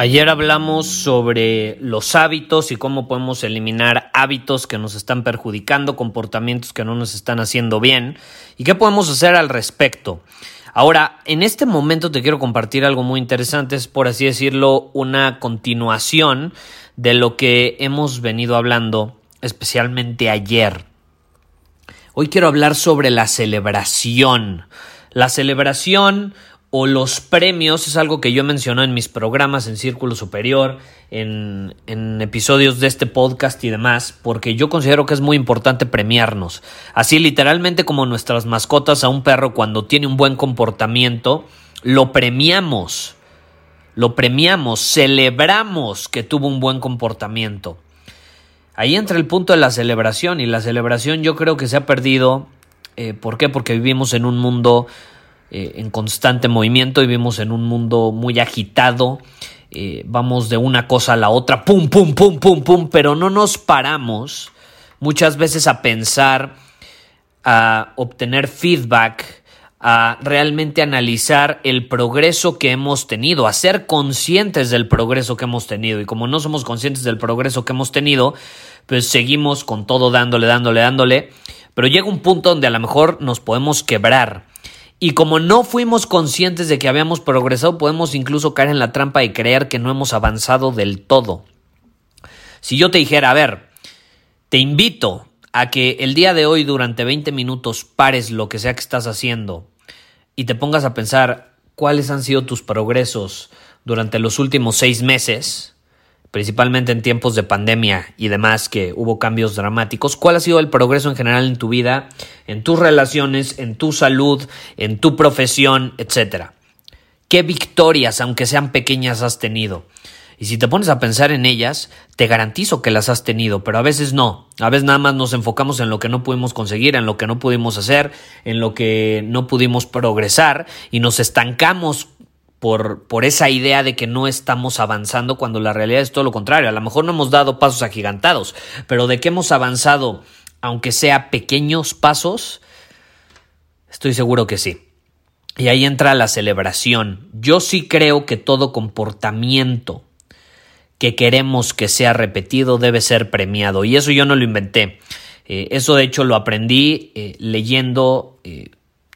Ayer hablamos sobre los hábitos y cómo podemos eliminar hábitos que nos están perjudicando, comportamientos que no nos están haciendo bien y qué podemos hacer al respecto. Ahora, en este momento te quiero compartir algo muy interesante, es por así decirlo una continuación de lo que hemos venido hablando, especialmente ayer. Hoy quiero hablar sobre la celebración. La celebración o los premios es algo que yo menciono en mis programas en Círculo Superior, en, en, episodios de este podcast y demás, porque yo considero que es muy importante premiarnos. Así literalmente como nuestras mascotas a un perro cuando tiene un buen comportamiento, lo premiamos, lo premiamos, celebramos que tuvo un buen comportamiento. Ahí entra el punto de la celebración y la celebración yo creo que se ha perdido. Eh, ¿Por qué? Porque vivimos en un mundo eh, en constante movimiento, vivimos en un mundo muy agitado, eh, vamos de una cosa a la otra, pum, pum, pum, pum, pum, pero no nos paramos muchas veces a pensar, a obtener feedback, a realmente analizar el progreso que hemos tenido, a ser conscientes del progreso que hemos tenido. Y como no somos conscientes del progreso que hemos tenido, pues seguimos con todo dándole, dándole, dándole. Pero llega un punto donde a lo mejor nos podemos quebrar y como no fuimos conscientes de que habíamos progresado, podemos incluso caer en la trampa y creer que no hemos avanzado del todo. Si yo te dijera, a ver, te invito a que el día de hoy durante 20 minutos pares lo que sea que estás haciendo y te pongas a pensar cuáles han sido tus progresos durante los últimos seis meses, principalmente en tiempos de pandemia y demás que hubo cambios dramáticos, ¿cuál ha sido el progreso en general en tu vida, en tus relaciones, en tu salud, en tu profesión, etcétera? ¿Qué victorias, aunque sean pequeñas, has tenido? Y si te pones a pensar en ellas, te garantizo que las has tenido, pero a veces no. A veces nada más nos enfocamos en lo que no pudimos conseguir, en lo que no pudimos hacer, en lo que no pudimos progresar y nos estancamos por, por, esa idea de que no estamos avanzando cuando la realidad es todo lo contrario. A lo mejor no hemos dado pasos agigantados, pero de que hemos avanzado, aunque sea pequeños pasos, estoy seguro que sí. Y ahí entra la celebración. Yo sí creo que todo comportamiento que queremos que sea repetido debe ser premiado. Y eso yo no lo inventé. Eh, eso de hecho lo aprendí eh, leyendo eh,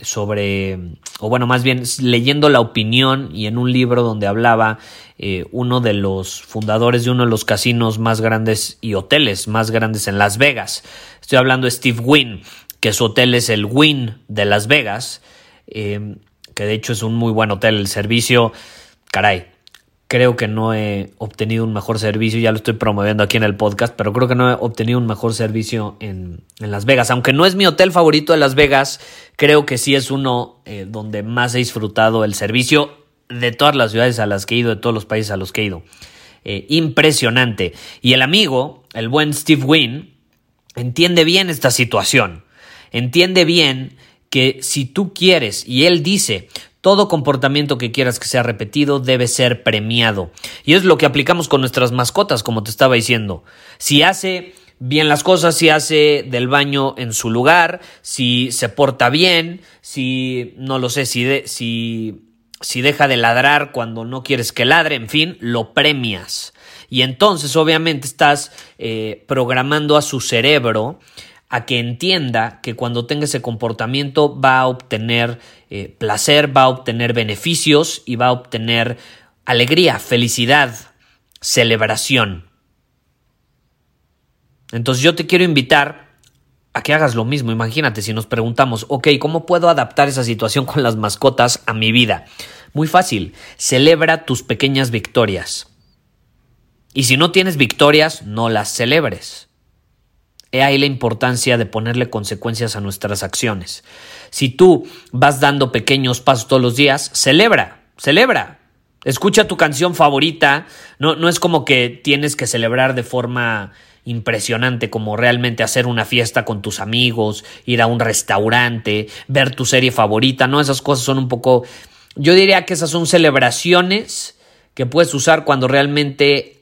sobre, o bueno, más bien leyendo la opinión y en un libro donde hablaba eh, uno de los fundadores de uno de los casinos más grandes y hoteles más grandes en Las Vegas. Estoy hablando de Steve Wynn, que su hotel es el Wynn de Las Vegas, eh, que de hecho es un muy buen hotel. El servicio, caray, Creo que no he obtenido un mejor servicio, ya lo estoy promoviendo aquí en el podcast, pero creo que no he obtenido un mejor servicio en, Las Vegas. Aunque no es mi hotel favorito de Las Vegas, creo que sí es uno eh, donde más he disfrutado el servicio de todas las ciudades a las que he ido, de todos los países a los que he ido. Eh, impresionante. Y el amigo, el buen Steve Wynn, entiende bien esta situación. Entiende bien que si tú quieres, y él dice, todo comportamiento que quieras que sea repetido debe ser premiado. Y es lo que aplicamos con nuestras mascotas, como te estaba diciendo. Si hace bien las cosas, si hace del baño en su lugar, si se porta bien, si no lo sé, si, si, si deja de ladrar cuando no quieres que ladre, en fin, lo premias. Y entonces obviamente estás eh, programando a su cerebro a que entienda que cuando tenga ese comportamiento va a obtener eh, placer, va a obtener beneficios y va a obtener alegría, felicidad, celebración. Entonces yo te quiero invitar a que hagas lo mismo. Imagínate si nos preguntamos, ok, ¿cómo puedo adaptar esa situación con las mascotas a mi vida? Muy fácil, celebra tus pequeñas victorias. Y si no tienes victorias, no las celebres. He ahí la importancia de ponerle consecuencias a nuestras acciones. Si tú vas dando pequeños pasos todos los días, celebra, celebra. Escucha tu canción favorita. No, no es como que tienes que celebrar de forma impresionante como realmente hacer una fiesta con tus amigos, ir a un restaurante, ver tu serie favorita, no, esas cosas son un poco, yo diría que esas son celebraciones que puedes usar cuando realmente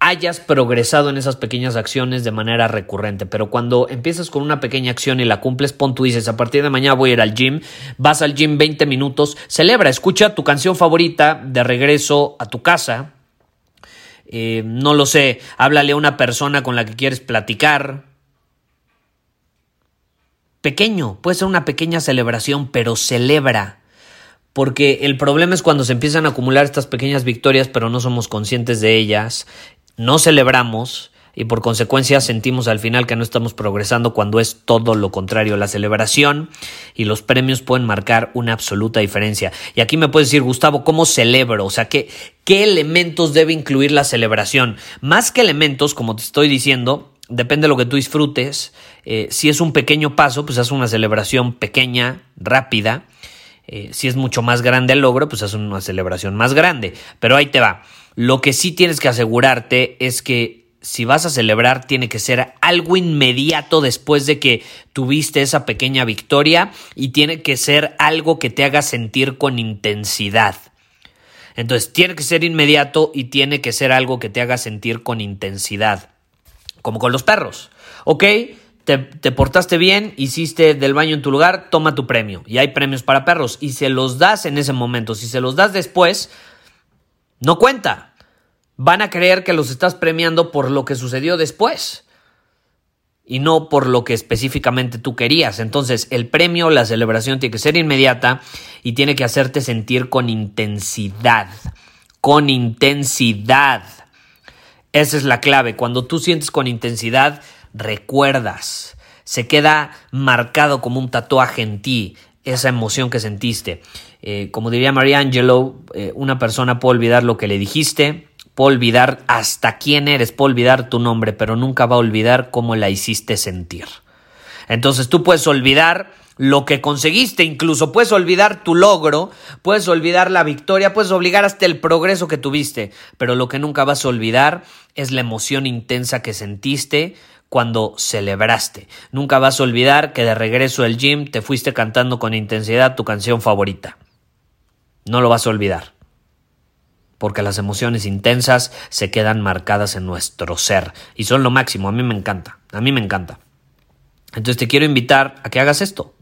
hayas progresado en esas pequeñas acciones de manera recurrente. Pero cuando empiezas con una pequeña acción y la cumples, pon tú dices, a partir de mañana voy a ir al gym, vas al gym 20 minutos, celebra, escucha tu canción favorita de regreso a tu casa. Eh, no lo sé, háblale a una persona con la que quieres platicar. Pequeño, puede ser una pequeña celebración, pero celebra porque el problema es cuando se empiezan a acumular estas pequeñas victorias pero no somos conscientes de ellas no celebramos y por consecuencia sentimos al final que no estamos progresando cuando es todo lo contrario. La celebración y los premios pueden marcar una absoluta diferencia. Y aquí me puedes decir, Gustavo, ¿cómo celebro? O sea, ¿qué, qué elementos debe incluir la celebración? Más que elementos, como te estoy diciendo, depende de lo que tú disfrutes. Eh, si es un pequeño paso, pues haz una celebración pequeña, rápida. Eh, si es mucho más grande el logro, pues haz una celebración más grande. Pero ahí te va. Lo que sí tienes que asegurarte es que si vas a celebrar tiene que ser algo inmediato después de que tuviste esa pequeña victoria y tiene que ser algo que te haga sentir con intensidad. Entonces tiene que ser inmediato y tiene que ser algo que te haga sentir con intensidad. Como con los perros. Ok, te, te, portaste bien, hiciste del baño en tu lugar, toma tu premio. Y hay premios para perros. Y se los das en ese momento. Si se los das después, no cuenta. Van a creer que los estás premiando por lo que sucedió después y no por lo que específicamente tú querías. Entonces, el premio, la celebración tiene que ser inmediata y tiene que hacerte sentir con intensidad. Con intensidad. Esa es la clave. Cuando tú sientes con intensidad, recuerdas. Se queda marcado como un tatuaje en ti esa emoción que sentiste. Eh, como diría María Angelo, eh, una persona puede olvidar lo que le dijiste, puede olvidar hasta quién eres, puede olvidar tu nombre, pero nunca va a olvidar cómo la hiciste sentir. Entonces tú puedes olvidar lo que conseguiste, incluso puedes olvidar tu logro, puedes olvidar la victoria, puedes obligar hasta el progreso que tuviste, pero lo que nunca vas a olvidar es la emoción intensa que sentiste cuando celebraste. Nunca vas a olvidar que de regreso al gym te fuiste cantando con intensidad tu canción favorita. No lo vas a olvidar. Porque las emociones intensas se quedan marcadas en nuestro ser. Y son lo máximo. A mí me encanta. A mí me encanta. Entonces te quiero invitar a que hagas esto.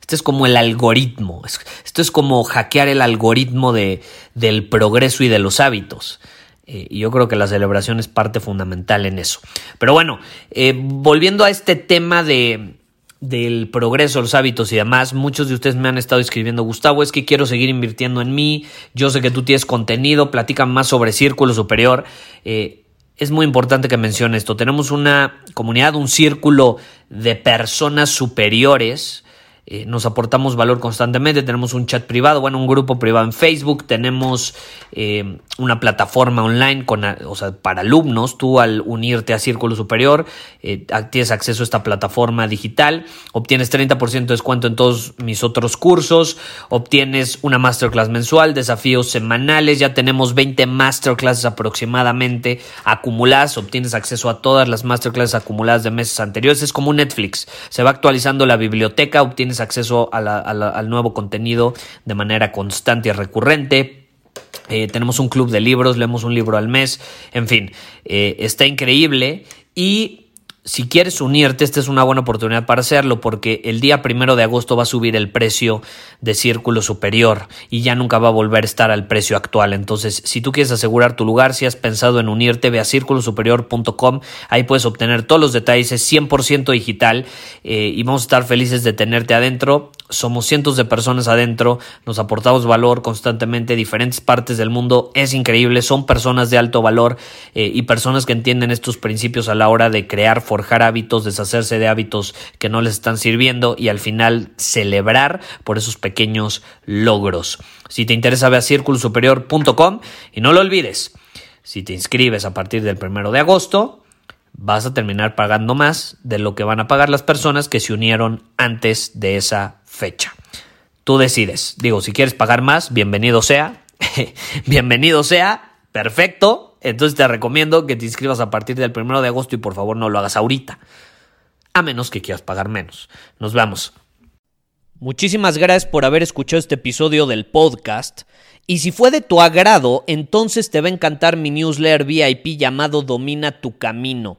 Este es como el algoritmo. Esto es como hackear el algoritmo de, del progreso y de los hábitos. Eh, y yo creo que la celebración es parte fundamental en eso. Pero bueno, eh, volviendo a este tema de, del progreso, los hábitos y demás, muchos de ustedes me han estado escribiendo, Gustavo, es que quiero seguir invirtiendo en mí, yo sé que tú tienes contenido, platican más sobre Círculo Superior. Eh, es muy importante que mencione esto. Tenemos una comunidad, un círculo de personas superiores eh, nos aportamos valor constantemente, tenemos un chat privado, bueno, un grupo privado en Facebook, tenemos eh, una plataforma online con, o sea, para alumnos, tú al unirte a Círculo Superior eh, tienes acceso a esta plataforma digital, obtienes 30% de descuento en todos mis otros cursos, obtienes una masterclass mensual, desafíos semanales, ya tenemos 20 masterclasses aproximadamente acumuladas, obtienes acceso a todas las masterclasses acumuladas de meses anteriores, es como Netflix, se va actualizando la biblioteca, obtienes acceso al nuevo contenido de manera constante y recurrente. Eh, tenemos un club de libros, leemos un libro al mes, en fin, eh, está increíble y si quieres unirte, esta es una buena oportunidad para hacerlo porque el día primero de agosto va a subir el precio de Círculo Superior y ya nunca va a volver a estar al precio actual. Entonces, si tú quieres asegurar tu lugar, si has pensado en unirte, ve a círculosuperior.com. Ahí puedes obtener todos los detalles, es 100% digital eh, y vamos a estar felices de tenerte adentro. Somos cientos de personas adentro, nos aportamos valor constantemente, diferentes partes del mundo, es increíble, son personas de alto valor eh, y personas que entienden estos principios a la hora de crear, forjar hábitos, deshacerse de hábitos que no les están sirviendo y al final celebrar por esos pequeños logros. Si te interesa, ve a círculosuperior.com y no lo olvides, si te inscribes a partir del primero de agosto, vas a terminar pagando más de lo que van a pagar las personas que se unieron antes de esa fecha. Tú decides. Digo, si quieres pagar más, bienvenido sea. bienvenido sea. Perfecto. Entonces te recomiendo que te inscribas a partir del primero de agosto y por favor no lo hagas ahorita. A menos que quieras pagar menos. Nos vemos. Muchísimas gracias por haber escuchado este episodio del podcast. Y si fue de tu agrado, entonces te va a encantar mi newsletter VIP llamado Domina tu Camino.